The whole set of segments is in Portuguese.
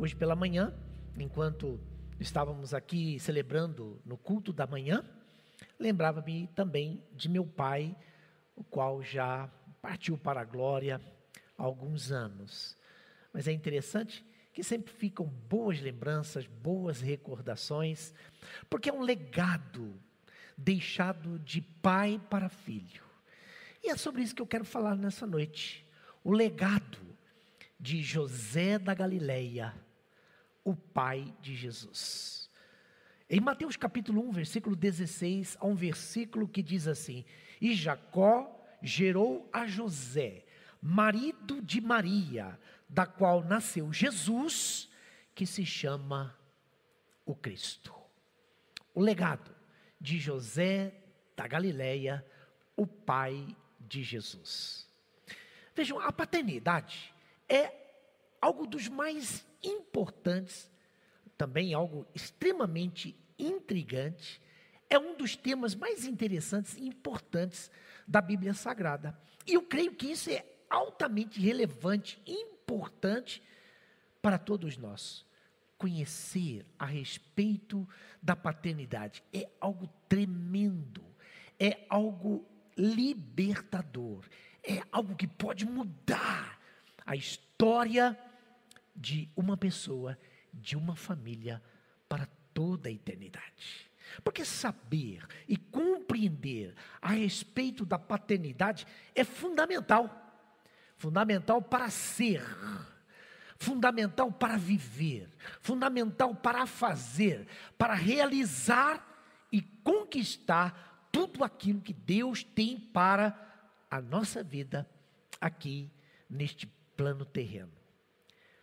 Hoje pela manhã, enquanto estávamos aqui celebrando no culto da manhã, lembrava-me também de meu pai, o qual já partiu para a glória há alguns anos. Mas é interessante que sempre ficam boas lembranças, boas recordações, porque é um legado deixado de pai para filho. E é sobre isso que eu quero falar nessa noite. O legado de José da Galileia o pai de Jesus. Em Mateus capítulo 1, versículo 16, há um versículo que diz assim: E Jacó gerou a José, marido de Maria, da qual nasceu Jesus, que se chama o Cristo. O legado de José da Galileia, o pai de Jesus. Vejam, a paternidade é algo dos mais importantes, também algo extremamente intrigante, é um dos temas mais interessantes e importantes da Bíblia Sagrada. E eu creio que isso é altamente relevante, importante para todos nós. Conhecer a respeito da paternidade é algo tremendo, é algo libertador, é algo que pode mudar a história de uma pessoa, de uma família para toda a eternidade. Porque saber e compreender a respeito da paternidade é fundamental. Fundamental para ser, fundamental para viver, fundamental para fazer, para realizar e conquistar tudo aquilo que Deus tem para a nossa vida aqui neste plano terreno.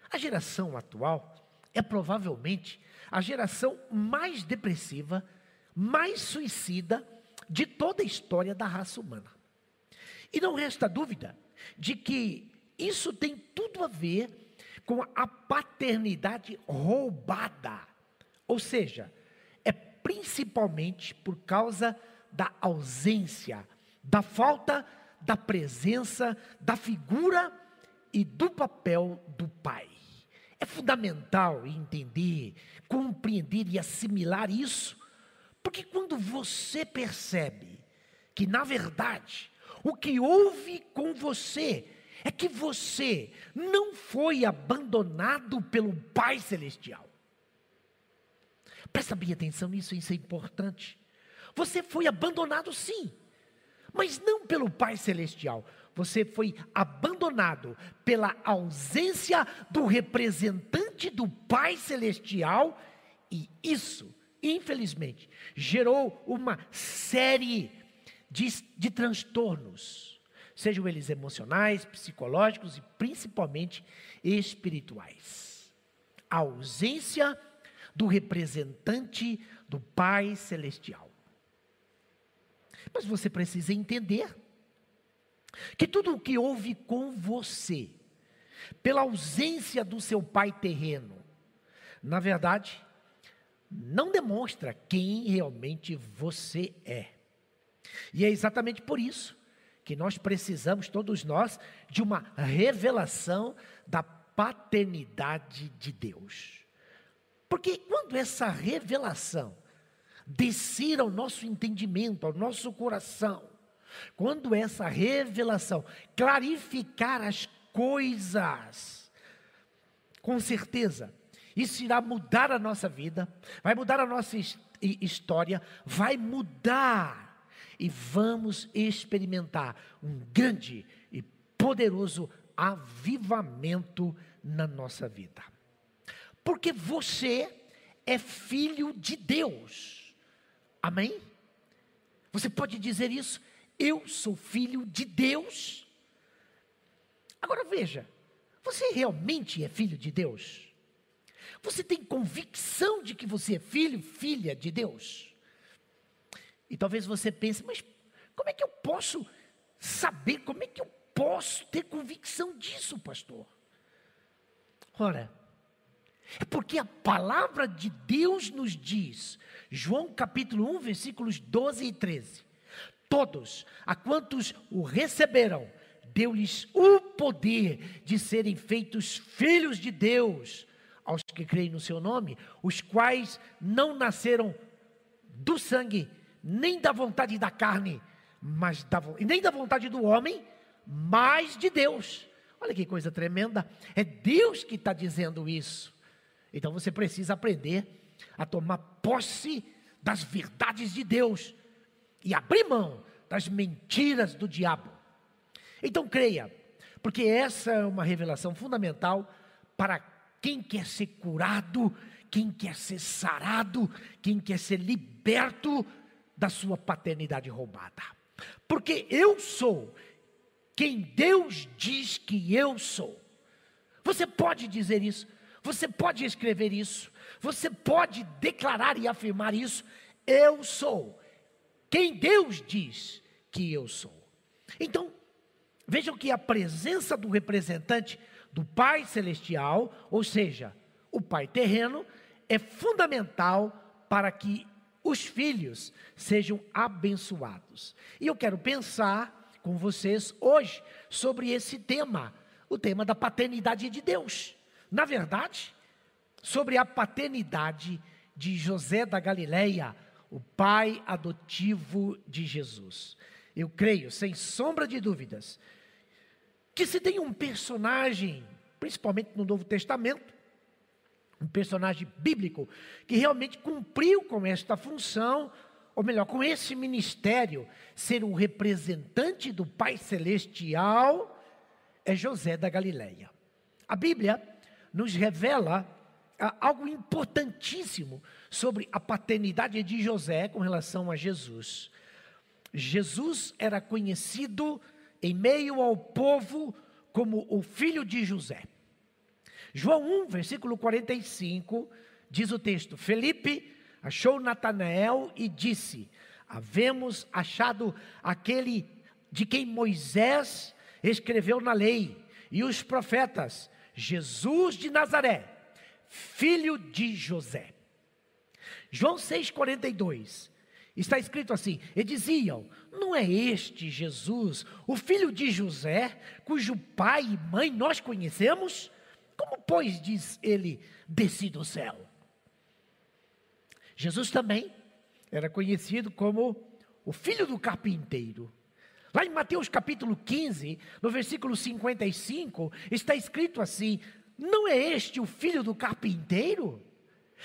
A geração atual é provavelmente a geração mais depressiva, mais suicida de toda a história da raça humana. E não resta dúvida de que isso tem tudo a ver com a paternidade roubada. Ou seja, é principalmente por causa da ausência, da falta da presença, da figura e do papel do pai. É fundamental entender, compreender e assimilar isso, porque quando você percebe que, na verdade, o que houve com você é que você não foi abandonado pelo Pai Celestial. Presta bem atenção nisso, isso é importante. Você foi abandonado sim, mas não pelo Pai Celestial. Você foi abandonado pela ausência do representante do Pai Celestial, e isso, infelizmente, gerou uma série de, de transtornos, sejam eles emocionais, psicológicos e principalmente espirituais. A ausência do representante do Pai Celestial. Mas você precisa entender que tudo o que houve com você, pela ausência do seu pai terreno, na verdade, não demonstra quem realmente você é. E é exatamente por isso que nós precisamos, todos nós, de uma revelação da paternidade de Deus. Porque quando essa revelação descer ao nosso entendimento, ao nosso coração, quando essa revelação clarificar as coisas, com certeza, isso irá mudar a nossa vida, vai mudar a nossa história, vai mudar e vamos experimentar um grande e poderoso avivamento na nossa vida. Porque você é filho de Deus. Amém? Você pode dizer isso? Eu sou filho de Deus. Agora veja, Você realmente é filho de Deus? Você tem convicção de que você é filho, filha de Deus? E talvez você pense, mas como é que eu posso saber, como é que eu posso ter convicção disso, pastor? Ora, é porque a palavra de Deus nos diz, João capítulo 1, versículos 12 e 13: Todos, a quantos o receberam, deu-lhes o poder de serem feitos filhos de Deus, aos que creem no seu nome, os quais não nasceram do sangue, nem da vontade da carne, mas da, nem da vontade do homem, mas de Deus. Olha que coisa tremenda. É Deus que está dizendo isso. Então você precisa aprender a tomar posse das verdades de Deus e abrir mão das mentiras do diabo. Então creia, porque essa é uma revelação fundamental para quem quer ser curado, quem quer ser sarado, quem quer ser liberto da sua paternidade roubada. Porque eu sou quem Deus diz que eu sou. Você pode dizer isso, você pode escrever isso, você pode declarar e afirmar isso. Eu sou quem Deus diz que eu sou. Então, vejam que a presença do representante do Pai Celestial, ou seja, o Pai terreno, é fundamental para que os filhos sejam abençoados. E eu quero pensar com vocês hoje sobre esse tema, o tema da paternidade de Deus. Na verdade, sobre a paternidade de José da Galileia, o pai adotivo de Jesus. Eu creio, sem sombra de dúvidas, que se tem um personagem, principalmente no Novo Testamento, um personagem bíblico, que realmente cumpriu com esta função, ou melhor, com esse ministério, ser o representante do Pai Celestial, é José da Galileia. A Bíblia nos revela algo importantíssimo sobre a paternidade de José com relação a Jesus. Jesus era conhecido em meio ao povo como o filho de José. João 1, versículo 45, diz o texto: Felipe achou Natanael e disse: Havemos achado aquele de quem Moisés escreveu na lei e os profetas, Jesus de Nazaré, filho de José. João 6,42 está escrito assim: E diziam: Não é este Jesus, o filho de José, cujo pai e mãe nós conhecemos? Como, pois, diz ele, desci do céu? Jesus também era conhecido como o filho do carpinteiro. Lá em Mateus capítulo 15, no versículo 55, está escrito assim: Não é este o filho do carpinteiro?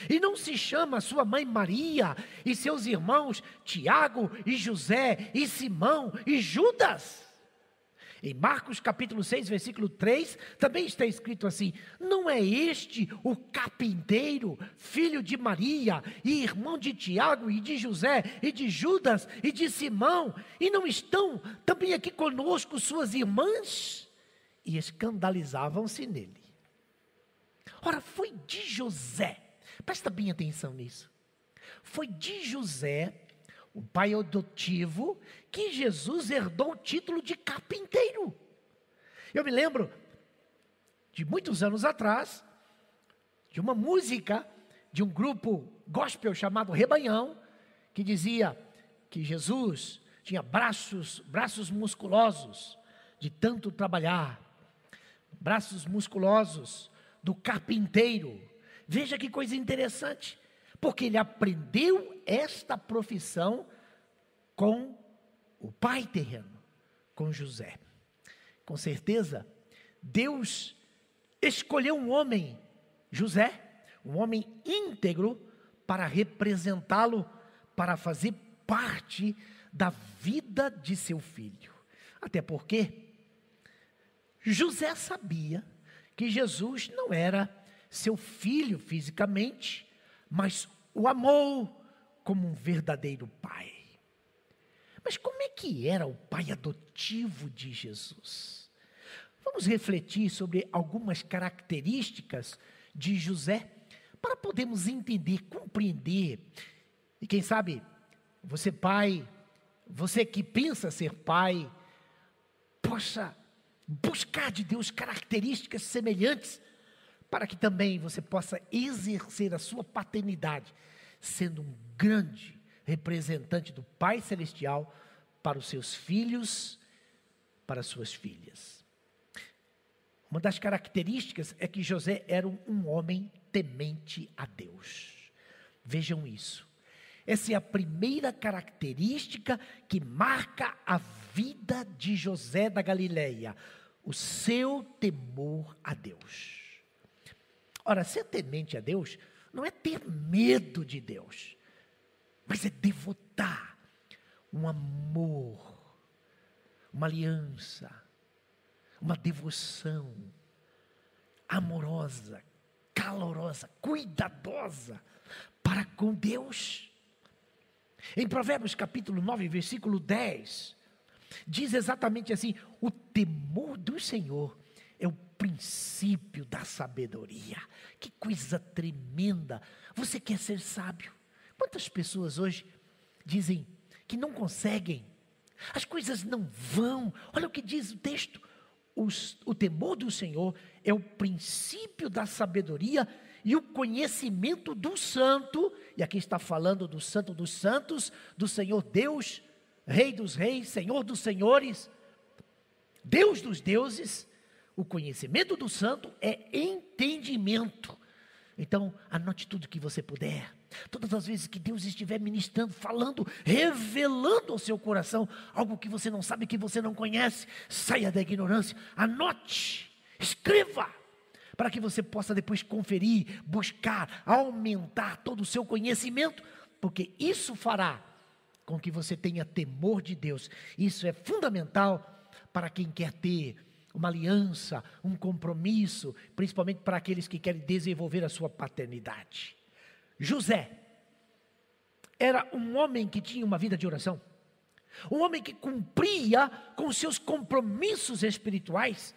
E não se chama sua mãe Maria e seus irmãos Tiago e José e Simão e Judas? Em Marcos capítulo 6, versículo 3, também está escrito assim: Não é este o carpinteiro, filho de Maria, e irmão de Tiago, e de José, e de Judas, e de Simão, e não estão também aqui conosco suas irmãs? E escandalizavam-se nele. Ora, foi de José, presta bem atenção nisso. Foi de José o pai adotivo, que Jesus herdou o título de carpinteiro. Eu me lembro de muitos anos atrás, de uma música de um grupo gospel chamado Rebanhão, que dizia que Jesus tinha braços, braços musculosos de tanto trabalhar, braços musculosos do carpinteiro. Veja que coisa interessante porque ele aprendeu esta profissão com o pai terreno, com José. Com certeza, Deus escolheu um homem, José, um homem íntegro, para representá-lo, para fazer parte da vida de seu filho. Até porque José sabia que Jesus não era seu filho fisicamente, mas o amou como um verdadeiro pai. Mas como é que era o pai adotivo de Jesus? vamos refletir sobre algumas características de José para podermos entender, compreender. E quem sabe, você pai, você que pensa ser pai, possa buscar de Deus características semelhantes para que também você possa exercer a sua paternidade, sendo um grande representante do Pai Celestial para os seus filhos, para as suas filhas. Uma das características é que José era um homem temente a Deus. Vejam isso. Essa é a primeira característica que marca a vida de José da Galileia, o seu temor a Deus. Ora, ser temente a Deus não é ter medo de Deus, mas é devotar um amor, uma aliança, uma devoção amorosa, calorosa, cuidadosa para com Deus. Em Provérbios capítulo 9, versículo 10, diz exatamente assim: o temor do Senhor é o princípio da sabedoria. Que coisa tremenda! Você quer ser sábio? Quantas pessoas hoje dizem que não conseguem? As coisas não vão. Olha o que diz o texto. Os, o temor do Senhor é o princípio da sabedoria e o conhecimento do santo, e aqui está falando do santo dos santos, do Senhor Deus, Rei dos reis, Senhor dos senhores, Deus dos deuses, o conhecimento do santo é entendimento. Então, anote tudo que você puder. Todas as vezes que Deus estiver ministrando, falando, revelando ao seu coração algo que você não sabe, que você não conhece, saia da ignorância, anote, escreva, para que você possa depois conferir, buscar, aumentar todo o seu conhecimento, porque isso fará com que você tenha temor de Deus. Isso é fundamental para quem quer ter uma aliança, um compromisso, principalmente para aqueles que querem desenvolver a sua paternidade. José era um homem que tinha uma vida de oração, um homem que cumpria com seus compromissos espirituais.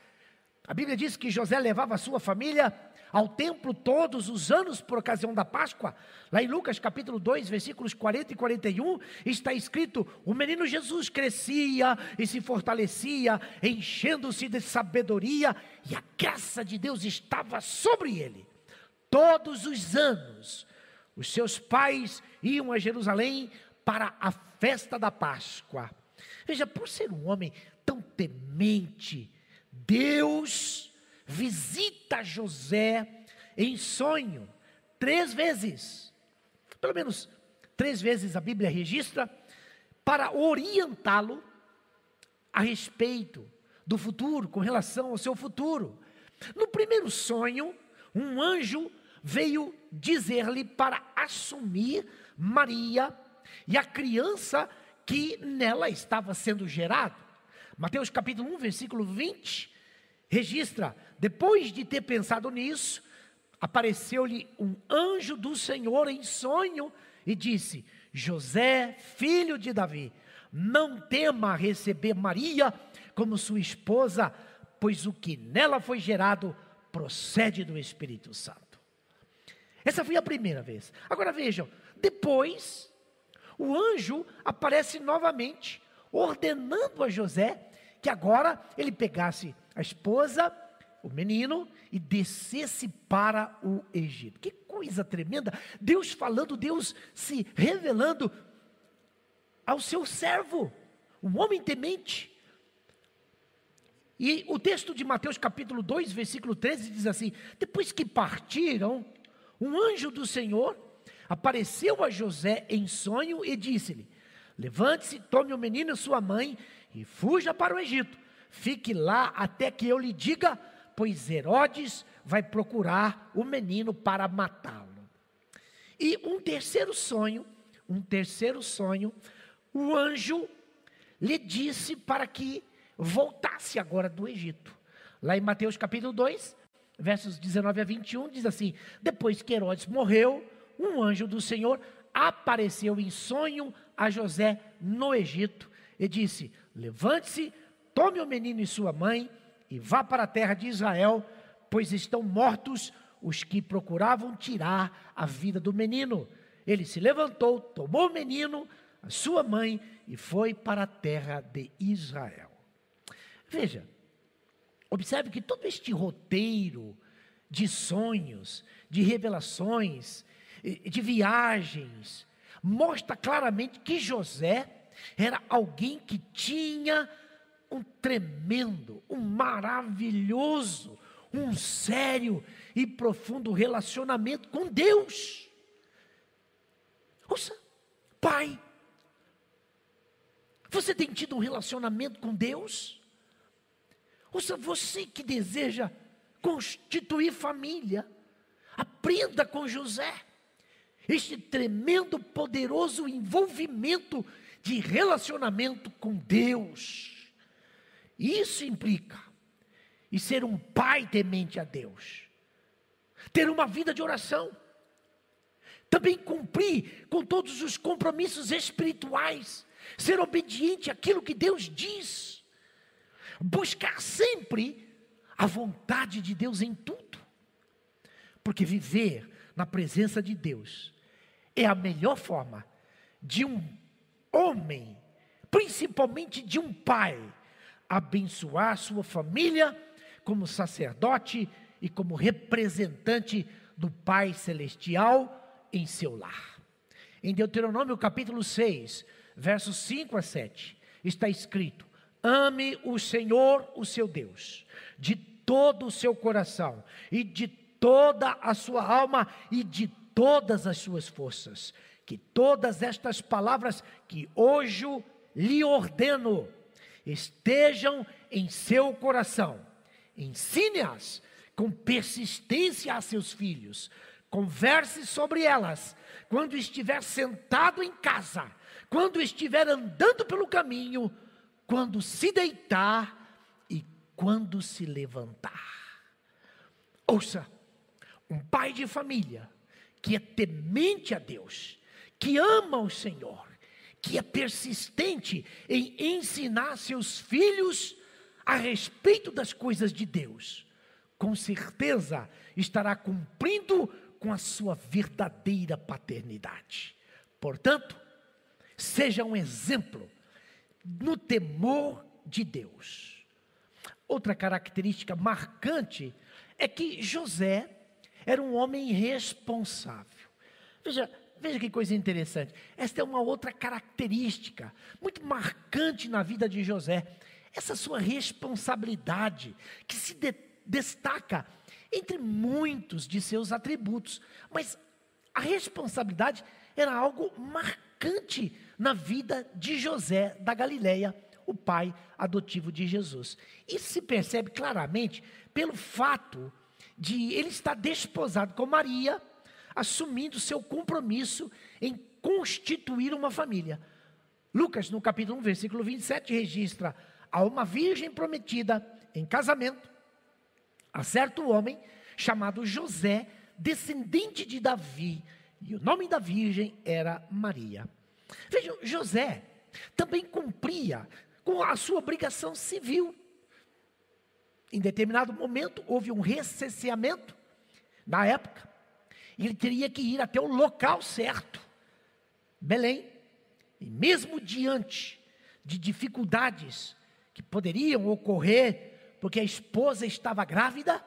A Bíblia diz que José levava a sua família ao templo todos os anos por ocasião da Páscoa. Lá em Lucas capítulo 2, versículos 40 e 41, está escrito: O menino Jesus crescia e se fortalecia, enchendo-se de sabedoria, e a graça de Deus estava sobre ele. Todos os anos, os seus pais iam a Jerusalém para a festa da Páscoa. Veja, por ser um homem tão temente, Deus visita José em sonho, três vezes. Pelo menos três vezes a Bíblia registra, para orientá-lo a respeito do futuro, com relação ao seu futuro. No primeiro sonho, um anjo veio dizer-lhe para assumir Maria e a criança que nela estava sendo gerado. Mateus capítulo 1, versículo 20, registra: depois de ter pensado nisso, apareceu-lhe um anjo do Senhor em sonho e disse: José, filho de Davi, não tema receber Maria como sua esposa, pois o que nela foi gerado procede do Espírito Santo. Essa foi a primeira vez. Agora vejam, depois o anjo aparece novamente, ordenando a José que agora ele pegasse a esposa, o menino, e descesse para o Egito. Que coisa tremenda! Deus falando, Deus se revelando ao seu servo, um homem temente. E o texto de Mateus capítulo 2, versículo 13 diz assim: Depois que partiram, um anjo do Senhor apareceu a José em sonho e disse-lhe: Levante-se, tome o menino e sua mãe e fuja para o Egito Fique lá até que eu lhe diga, pois Herodes vai procurar o menino para matá-lo. E um terceiro sonho, um terceiro sonho, o anjo lhe disse para que voltasse agora do Egito. Lá em Mateus capítulo 2, versos 19 a 21, diz assim: Depois que Herodes morreu, um anjo do Senhor apareceu em sonho a José no Egito e disse: Levante-se, Tome o menino e sua mãe e vá para a terra de Israel, pois estão mortos os que procuravam tirar a vida do menino. Ele se levantou, tomou o menino, a sua mãe, e foi para a terra de Israel. Veja, observe que todo este roteiro de sonhos, de revelações, de viagens, mostra claramente que José era alguém que tinha um tremendo, um maravilhoso, um sério e profundo relacionamento com Deus. Ouça, pai, você tem tido um relacionamento com Deus? Ouça, você que deseja constituir família, aprenda com José este tremendo, poderoso envolvimento de relacionamento com Deus. Isso implica e ser um pai temente a Deus, ter uma vida de oração, também cumprir com todos os compromissos espirituais, ser obediente àquilo que Deus diz, buscar sempre a vontade de Deus em tudo, porque viver na presença de Deus é a melhor forma de um homem, principalmente de um pai, abençoar sua família como sacerdote e como representante do Pai Celestial em seu lar. Em Deuteronômio capítulo 6, versos 5 a 7, está escrito: Ame o Senhor, o seu Deus, de todo o seu coração e de toda a sua alma e de todas as suas forças. Que todas estas palavras que hoje lhe ordeno estejam em seu coração. Ensine-as com persistência a seus filhos. Converse sobre elas quando estiver sentado em casa, quando estiver andando pelo caminho, quando se deitar e quando se levantar. Ouça, um pai de família que é temente a Deus, que ama o Senhor, que é persistente em ensinar seus filhos a respeito das coisas de Deus, com certeza estará cumprindo com a sua verdadeira paternidade. Portanto, seja um exemplo no temor de Deus. Outra característica marcante é que José era um homem responsável. Veja, veja que coisa interessante. Esta é uma outra característica muito marcante na vida de José. Essa sua responsabilidade que se de, destaca entre muitos de seus atributos, mas a responsabilidade era algo marcante na vida de José da Galileia, o pai adotivo de Jesus. Isso se percebe claramente pelo fato de ele estar desposado com Maria, assumindo seu compromisso em constituir uma família. Lucas, no capítulo 1, versículo 27, registra a uma virgem prometida em casamento a certo homem chamado José, descendente de Davi, e o nome da virgem era Maria. Vejam, José também cumpria com a sua obrigação civil em determinado momento houve um recenseamento na época, ele teria que ir até o local certo, Belém, e mesmo diante de dificuldades que poderiam ocorrer, porque a esposa estava grávida,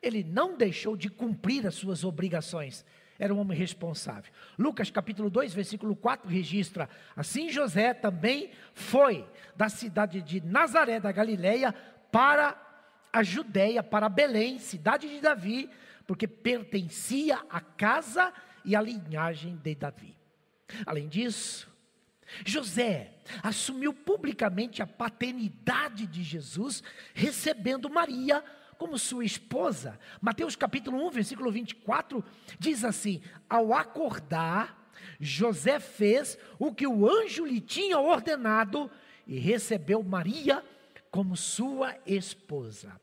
ele não deixou de cumprir as suas obrigações. Era um homem responsável. Lucas capítulo 2, versículo 4 registra: Assim José também foi da cidade de Nazaré da Galileia para a Judéia para Belém, cidade de Davi, porque pertencia à casa e à linhagem de Davi. Além disso, José assumiu publicamente a paternidade de Jesus, recebendo Maria como sua esposa. Mateus capítulo 1, versículo 24 diz assim: Ao acordar, José fez o que o anjo lhe tinha ordenado e recebeu Maria como sua esposa.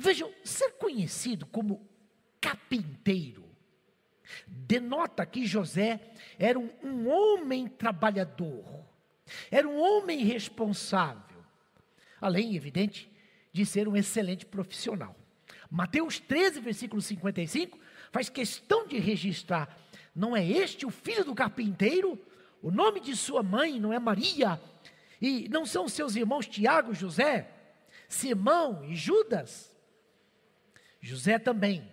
Vejam, ser conhecido como capinteiro denota que José era um, um homem trabalhador, era um homem responsável. Além, evidente, de ser um excelente profissional. Mateus 13, versículo 55, faz questão de registrar: não é este o filho do carpinteiro? O nome de sua mãe não é Maria? E não são seus irmãos Tiago, José, Simão e Judas? José também,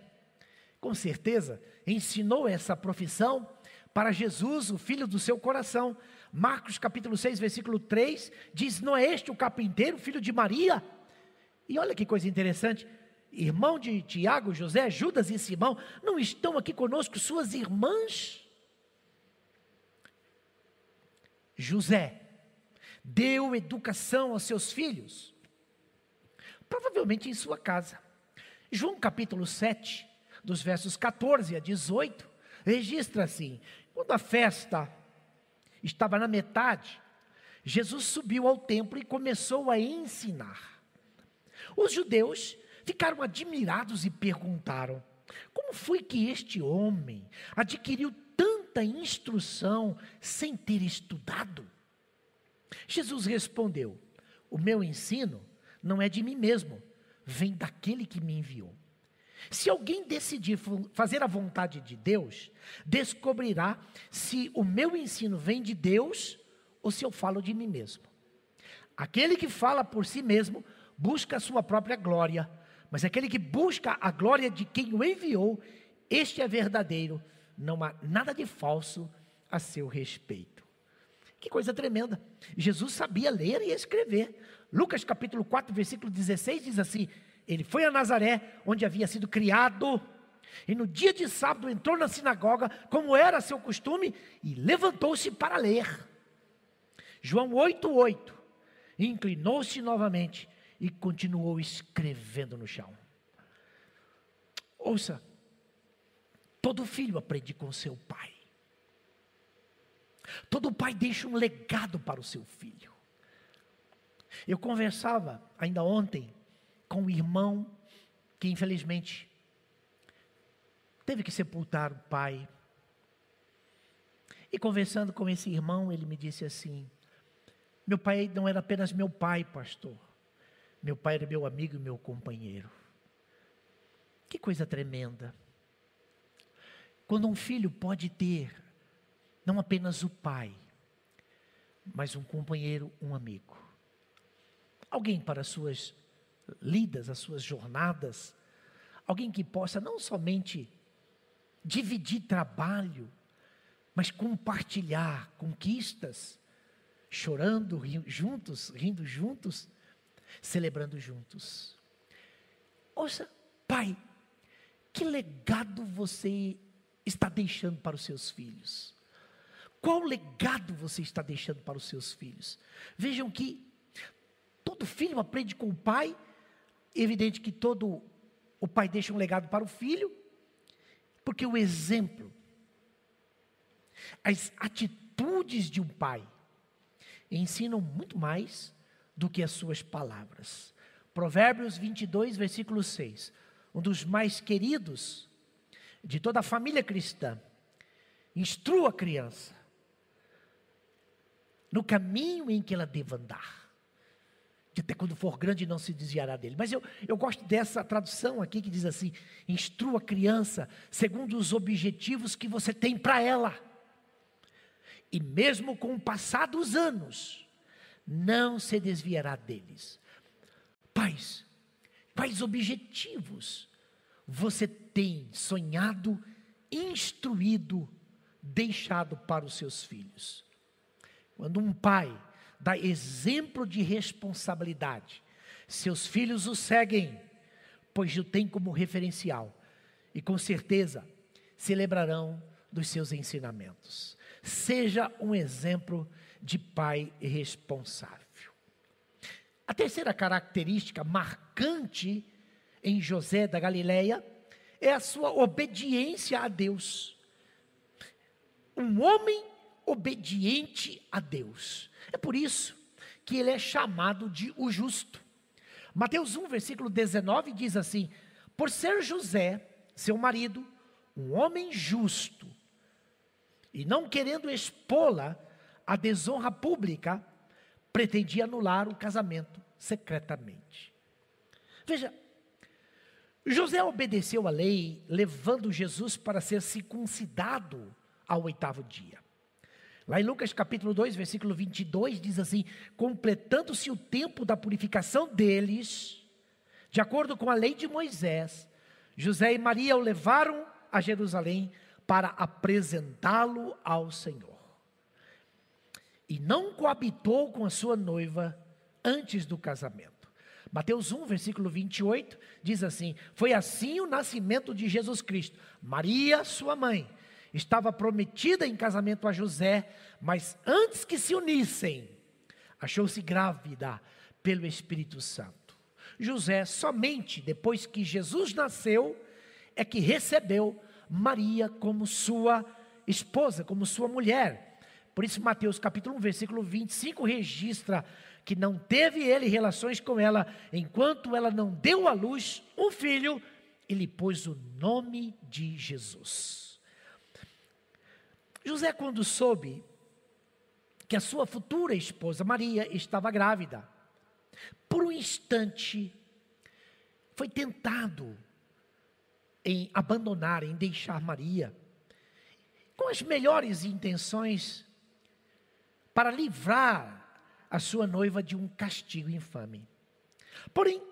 com certeza, ensinou essa profissão para Jesus, o filho do seu coração. Marcos capítulo 6, versículo 3 diz: Não é este o carpinteiro, filho de Maria? E olha que coisa interessante, irmão de Tiago, José, Judas e Simão, não estão aqui conosco suas irmãs? José deu educação aos seus filhos, provavelmente em sua casa. João capítulo 7, dos versos 14 a 18, registra assim: quando a festa estava na metade, Jesus subiu ao templo e começou a ensinar. Os judeus ficaram admirados e perguntaram: como foi que este homem adquiriu tanta instrução sem ter estudado? Jesus respondeu: O meu ensino não é de mim mesmo, vem daquele que me enviou. Se alguém decidir fazer a vontade de Deus, descobrirá se o meu ensino vem de Deus ou se eu falo de mim mesmo. Aquele que fala por si mesmo busca a sua própria glória, mas aquele que busca a glória de quem o enviou, este é verdadeiro, não há nada de falso a seu respeito. Que coisa tremenda. Jesus sabia ler e escrever. Lucas capítulo 4, versículo 16 diz assim: Ele foi a Nazaré, onde havia sido criado, e no dia de sábado entrou na sinagoga, como era seu costume, e levantou-se para ler. João 8, 8. Inclinou-se novamente e continuou escrevendo no chão. Ouça, todo filho aprende com seu pai. Todo pai deixa um legado para o seu filho. Eu conversava ainda ontem com um irmão que infelizmente teve que sepultar o pai. E conversando com esse irmão, ele me disse assim: Meu pai não era apenas meu pai, pastor. Meu pai era meu amigo e meu companheiro. Que coisa tremenda. Quando um filho pode ter não apenas o pai, mas um companheiro, um amigo. Alguém para as suas lidas, as suas jornadas, alguém que possa não somente dividir trabalho, mas compartilhar conquistas, chorando rindo juntos, rindo juntos, celebrando juntos. Ouça, pai, que legado você está deixando para os seus filhos? Qual legado você está deixando para os seus filhos? Vejam que todo filho aprende com o pai, evidente que todo o pai deixa um legado para o filho, porque o exemplo, as atitudes de um pai ensinam muito mais do que as suas palavras. Provérbios 22, versículo 6. Um dos mais queridos de toda a família cristã. Instrua a criança no caminho em que ela deva andar. Que até quando for grande não se desviará dele. Mas eu, eu gosto dessa tradução aqui que diz assim: instrua a criança segundo os objetivos que você tem para ela. E mesmo com o passar dos anos, não se desviará deles. Pais, quais objetivos você tem sonhado, instruído, deixado para os seus filhos? Quando um pai dá exemplo de responsabilidade, seus filhos o seguem, pois o tem como referencial, e com certeza se lembrarão dos seus ensinamentos. Seja um exemplo de pai responsável. A terceira característica marcante em José da Galileia é a sua obediência a Deus. Um homem obediente a Deus. É por isso que ele é chamado de o justo. Mateus 1, versículo 19 diz assim: Por ser José, seu marido, um homem justo, e não querendo expô-la à desonra pública, pretendia anular o casamento secretamente. Veja, José obedeceu à lei, levando Jesus para ser circuncidado ao oitavo dia. Lá em Lucas capítulo 2, versículo 22, diz assim: Completando-se o tempo da purificação deles, de acordo com a lei de Moisés, José e Maria o levaram a Jerusalém para apresentá-lo ao Senhor. E não coabitou com a sua noiva antes do casamento. Mateus 1, versículo 28, diz assim: Foi assim o nascimento de Jesus Cristo. Maria, sua mãe, estava prometida em casamento a José, mas antes que se unissem, achou-se grávida pelo Espírito Santo. José, somente depois que Jesus nasceu, é que recebeu Maria como sua esposa, como sua mulher. Por isso, Mateus capítulo 1, versículo 25 registra que não teve ele relações com ela enquanto ela não deu à luz um filho e lhe pôs o nome de Jesus. José, quando soube que a sua futura esposa Maria estava grávida, por um instante foi tentado em abandonar, em deixar Maria, com as melhores intenções para livrar a sua noiva de um castigo infame. Porém,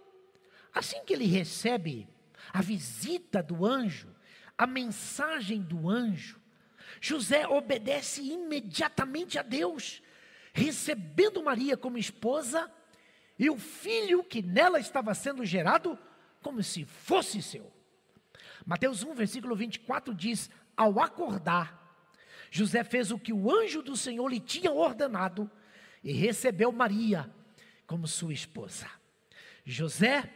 assim que ele recebe a visita do anjo, a mensagem do anjo, José obedece imediatamente a Deus, recebendo Maria como esposa e o filho que nela estava sendo gerado como se fosse seu. Mateus 1, versículo 24 diz: Ao acordar, José fez o que o anjo do Senhor lhe tinha ordenado e recebeu Maria como sua esposa. José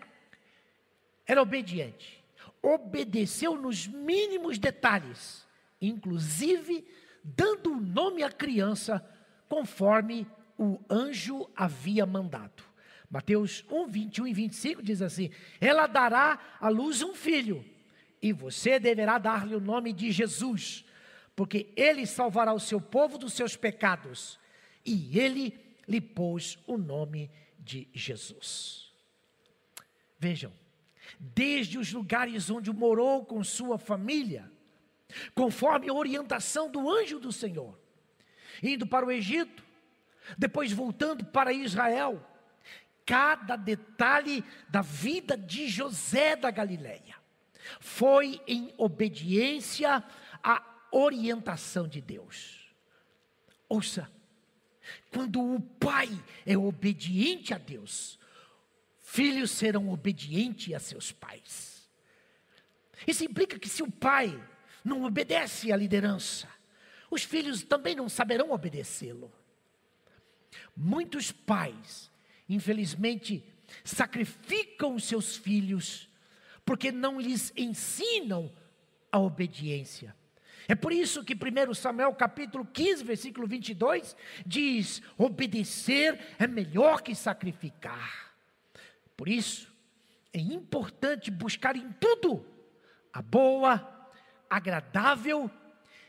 era obediente, obedeceu nos mínimos detalhes, inclusive dando o nome à criança conforme o anjo havia mandado. Mateus 1, 21 e 25 diz assim: Ela dará à luz um filho, e você deverá dar-lhe o nome de Jesus, porque ele salvará o seu povo dos seus pecados e ele lhe pôs o nome de Jesus. Vejam, desde os lugares onde morou com sua família, conforme a orientação do anjo do Senhor, indo para o Egito, depois voltando para Israel, cada detalhe da vida de José da Galileia foi em obediência à orientação de Deus. Ouça, quando o pai é obediente a Deus, filhos serão obedientes a seus pais. Isso implica que se o pai não obedece à liderança, os filhos também não saberão obedecê-lo. Muitos pais, infelizmente, sacrificam seus filhos porque não lhes ensinam a obediência. É por isso que 1 Samuel capítulo 15, versículo 22 diz: obedecer é melhor que sacrificar. Por isso, é importante buscar em tudo a boa, agradável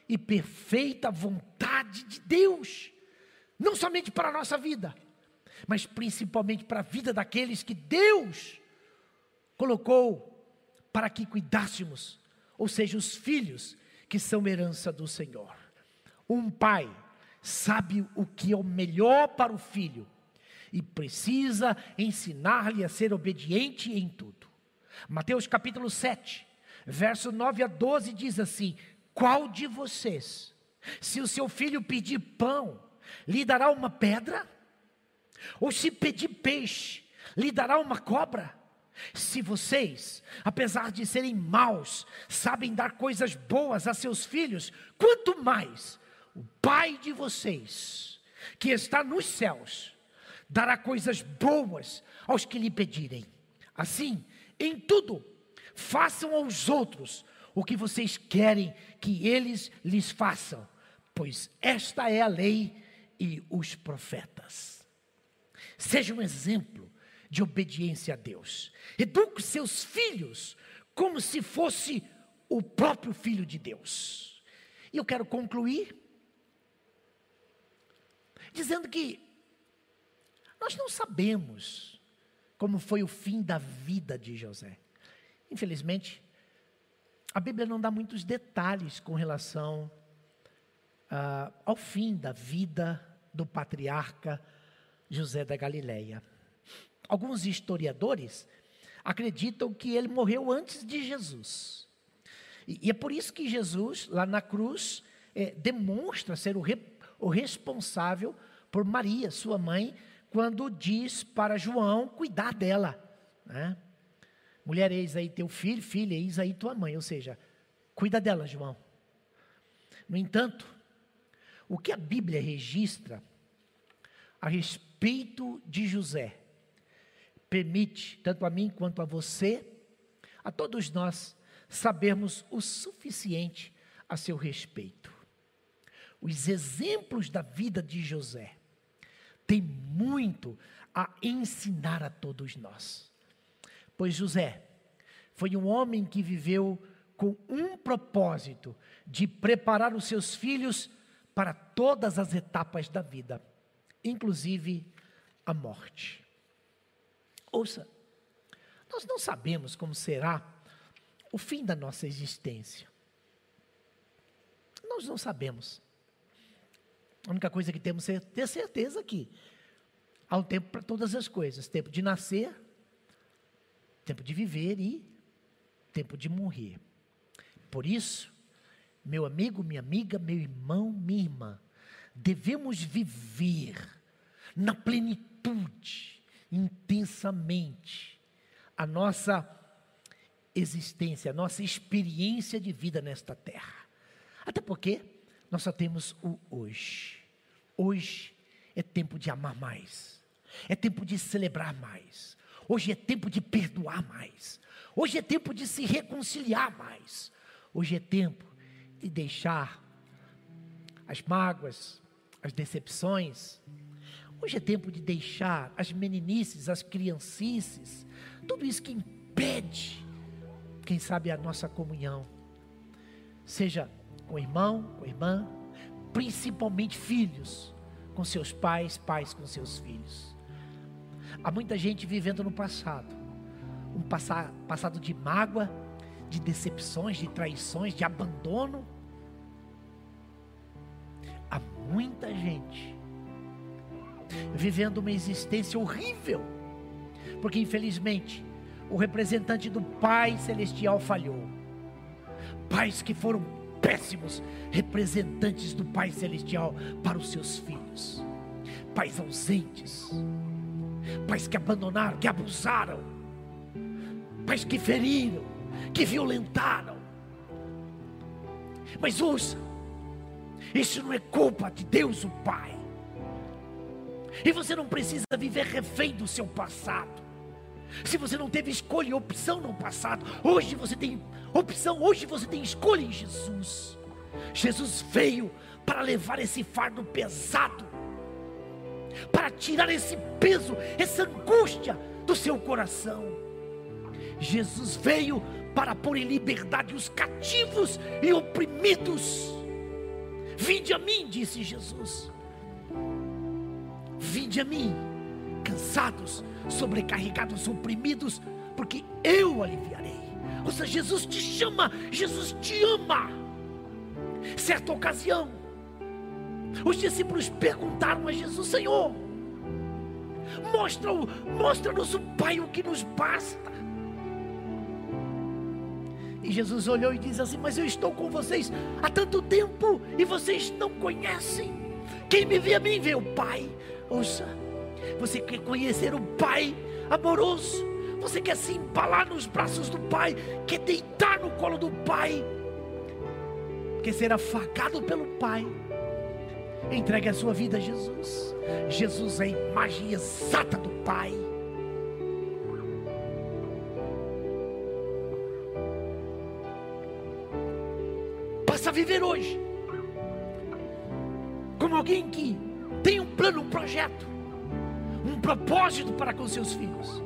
e perfeita vontade de Deus, não somente para a nossa vida, mas principalmente para a vida daqueles que Deus colocou para que cuidássemos, ou seja, os filhos que são herança do Senhor. Um pai sabe o que é o melhor para o filho e precisa ensinar-lhe a ser obediente em tudo. Mateus capítulo 7, verso 9 a 12 diz assim: Qual de vocês, se o seu filho pedir pão, lhe dará uma pedra? Ou se pedir peixe, lhe dará uma cobra? Se vocês, apesar de serem maus, sabem dar coisas boas a seus filhos, quanto mais o Pai de vocês, que está nos céus, dará coisas boas aos que lhe pedirem. Assim, em tudo, façam aos outros o que vocês querem que eles lhes façam, pois esta é a lei e os profetas. Seja um exemplo de obediência a Deus. Eduque seus filhos como se fosse o próprio filho de Deus. E eu quero concluir dizendo que nós não sabemos como foi o fim da vida de José. Infelizmente, a Bíblia não dá muitos detalhes com relação uh, ao fim da vida do patriarca José da Galileia. Alguns historiadores acreditam que ele morreu antes de Jesus. E, e é por isso que Jesus, lá na cruz, é, demonstra ser o, re, o responsável por Maria, sua mãe, quando diz para João cuidar dela. Né? Mulher, eis aí teu filho, filha, eis aí tua mãe. Ou seja, cuida dela, João. No entanto, o que a Bíblia registra a respeito de José permite, tanto a mim quanto a você, a todos nós, sabermos o suficiente a seu respeito. Os exemplos da vida de José têm muito a ensinar a todos nós. Pois José foi um homem que viveu com um propósito de preparar os seus filhos para todas as etapas da vida, inclusive a morte. Ouça, nós não sabemos como será o fim da nossa existência. Nós não sabemos. A única coisa que temos é ter certeza que há um tempo para todas as coisas: tempo de nascer, tempo de viver e tempo de morrer. Por isso, meu amigo, minha amiga, meu irmão, minha irmã, devemos viver na plenitude, intensamente, a nossa existência, a nossa experiência de vida nesta terra. Até porque nós só temos o hoje. Hoje é tempo de amar mais, é tempo de celebrar mais, hoje é tempo de perdoar mais, hoje é tempo de se reconciliar mais, hoje é tempo de deixar as mágoas, as decepções. Hoje é tempo de deixar as meninices, as criancices, tudo isso que impede, quem sabe, a nossa comunhão. Seja com irmão, com irmã, principalmente filhos, com seus pais, pais com seus filhos. Há muita gente vivendo no passado, um passado de mágoa, de decepções, de traições, de abandono. Há muita gente vivendo uma existência horrível, porque infelizmente o representante do Pai Celestial falhou. Pais que foram péssimos representantes do Pai Celestial para os seus filhos, pais ausentes, pais que abandonaram, que abusaram, pais que feriram, que violentaram. Mas ouça, isso não é culpa de Deus o Pai. E você não precisa viver refém do seu passado. Se você não teve escolha e opção no passado, hoje você tem opção, hoje você tem escolha em Jesus. Jesus veio para levar esse fardo pesado, para tirar esse peso, essa angústia do seu coração. Jesus veio para pôr em liberdade os cativos e oprimidos. Vinde a mim, disse Jesus. Vinde a mim, cansados, sobrecarregados, oprimidos, porque eu aliviarei. Ou seja, Jesus te chama, Jesus te ama. Certa ocasião, os discípulos perguntaram a Jesus: Senhor, mostra-nos mostra o Pai o que nos basta. E Jesus olhou e disse assim: Mas eu estou com vocês há tanto tempo e vocês não conhecem. Quem me vê a mim vê o Pai. Ouça, você quer conhecer o Pai amoroso? Você quer se empalar nos braços do Pai? Quer deitar no colo do Pai? Quer ser afagado pelo Pai? Entregue a sua vida a Jesus. Jesus é a imagem exata do Pai. Passa a viver hoje como alguém que tem um plano, um projeto um propósito para com seus filhos,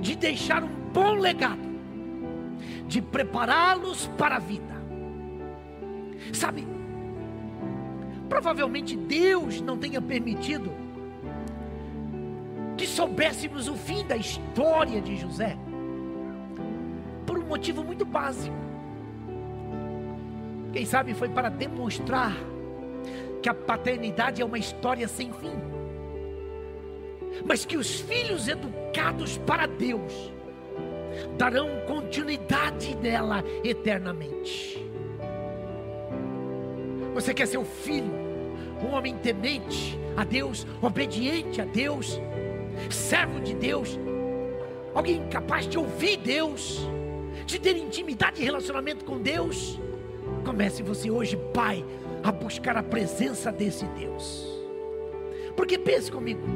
de deixar um bom legado, de prepará-los para a vida. Sabe, provavelmente Deus não tenha permitido que soubéssemos o fim da história de José, por um motivo muito básico. Quem sabe foi para demonstrar que a paternidade é uma história sem fim, mas que os filhos educados para Deus darão continuidade nela eternamente. Você quer ser o filho, um homem temente a Deus, obediente a Deus, servo de Deus, alguém capaz de ouvir Deus, de ter intimidade e relacionamento com Deus? Comece você hoje, pai, a buscar a presença desse Deus. Porque pense comigo.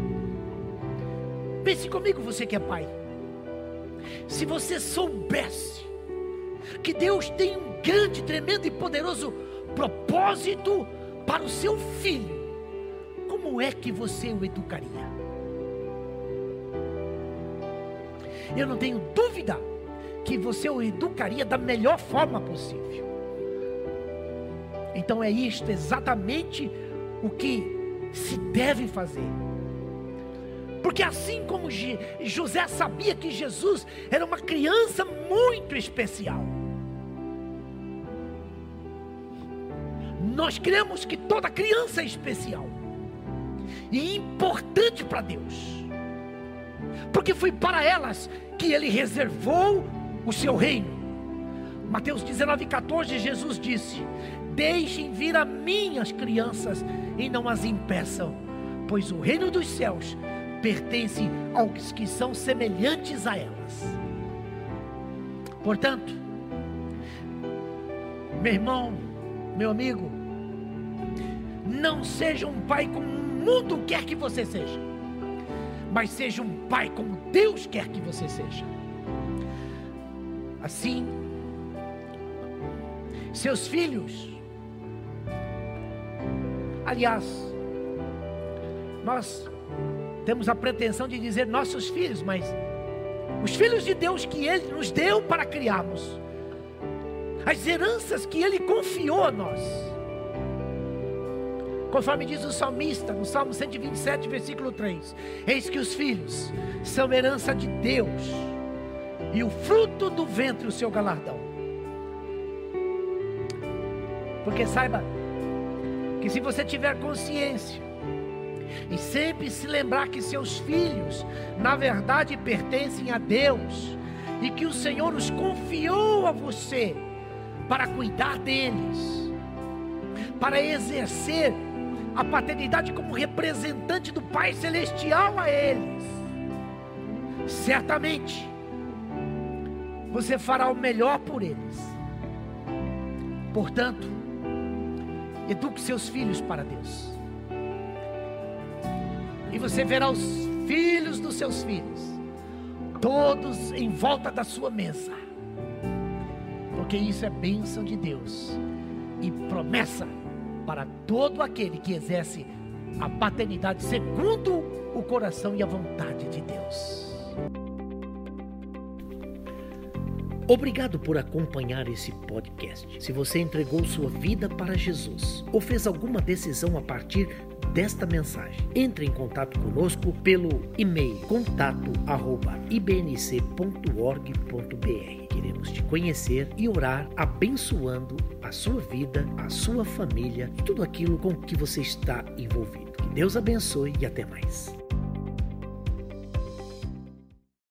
Pense comigo, você que é pai. Se você soubesse que Deus tem um grande, tremendo e poderoso propósito para o seu filho, como é que você o educaria? Eu não tenho dúvida que você o educaria da melhor forma possível. Então é isto exatamente o que se deve fazer. Porque assim como José sabia que Jesus era uma criança muito especial, nós cremos que toda criança é especial e importante para Deus, porque foi para elas que ele reservou o seu reino. Mateus 19,14, Jesus disse: Deixem vir a mim as crianças e não as impeçam, pois o reino dos céus pertence aos que são semelhantes a elas. Portanto, meu irmão, meu amigo, não seja um pai como o mundo quer que você seja, mas seja um pai como Deus quer que você seja. Assim, seus filhos, aliás, nós temos a pretensão de dizer nossos filhos, mas os filhos de Deus que Ele nos deu para criarmos, as heranças que Ele confiou a nós. Conforme diz o salmista, no Salmo 127, versículo 3: Eis que os filhos são herança de Deus, e o fruto do ventre o seu galardão. Porque saiba que se você tiver consciência e sempre se lembrar que seus filhos, na verdade, pertencem a Deus e que o Senhor os confiou a você para cuidar deles, para exercer a paternidade como representante do Pai Celestial a eles. Certamente, você fará o melhor por eles. Portanto, eduque seus filhos para Deus e você verá os filhos dos seus filhos, todos em volta da sua mesa, porque isso é bênção de Deus e promessa para todo aquele que exerce a paternidade segundo o coração e a vontade de Deus. Obrigado por acompanhar esse podcast. Se você entregou sua vida para Jesus ou fez alguma decisão a partir desta mensagem. Entre em contato conosco pelo e-mail contato@ibnc.org.br. Queremos te conhecer e orar abençoando a sua vida, a sua família e tudo aquilo com que você está envolvido. Que Deus abençoe e até mais.